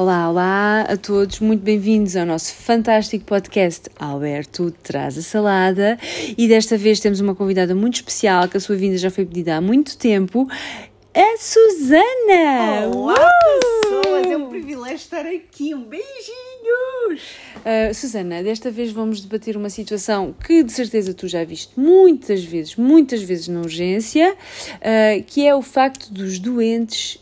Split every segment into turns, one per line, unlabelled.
Olá, olá a todos, muito bem-vindos ao nosso fantástico podcast Alberto Traz a Salada. E desta vez temos uma convidada muito especial que a sua vinda já foi pedida há muito tempo, a Susana!
Olá
Uh!
pessoas, é um privilégio estar aqui, um beijinhos!
Uh, Susana, desta vez vamos debater uma situação que de certeza tu já viste muitas vezes, muitas vezes na urgência, uh, que é o facto dos doentes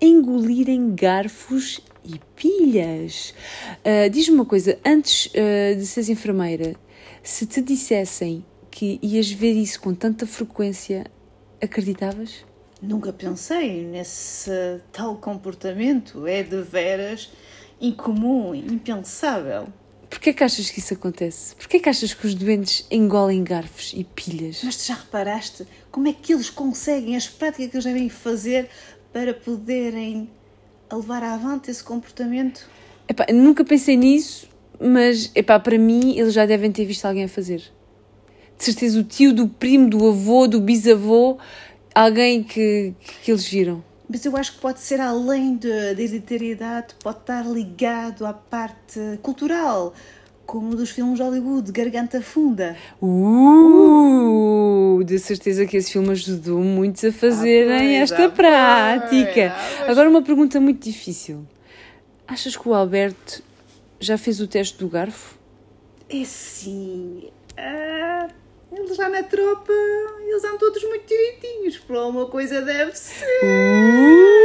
engolirem garfos e pilhas. Uh, Diz-me uma coisa, antes de seres enfermeira, se te dissessem que ias ver isso com tanta frequência, acreditavas?
Nunca pensei nesse tal comportamento, é de veras incomum, impensável.
Porquê que achas que isso acontece? Porquê que achas que os doentes engolem garfos e pilhas?
Mas tu já reparaste como é que eles conseguem, as práticas que eles devem fazer para poderem levar avante esse comportamento?
Epá, nunca pensei nisso, mas epá, para mim eles já devem ter visto alguém a fazer. De certeza o tio, do primo, do avô, do bisavô, alguém que, que eles viram.
Mas eu acho que pode ser além de- da hereditariedade, pode estar ligado à parte cultural, como dos filmes de Hollywood, Garganta Funda.
Uh, de certeza que esse filme ajudou muitos a fazerem
pois,
esta
ah,
prática.
ah.
Agora uma pergunta muito difícil. Achas que o Alberto já fez o teste do garfo?
É sim. Ah, eles lá na tropa, eles são todos muito direitinhos. Por alguma coisa deve ser.
Uh,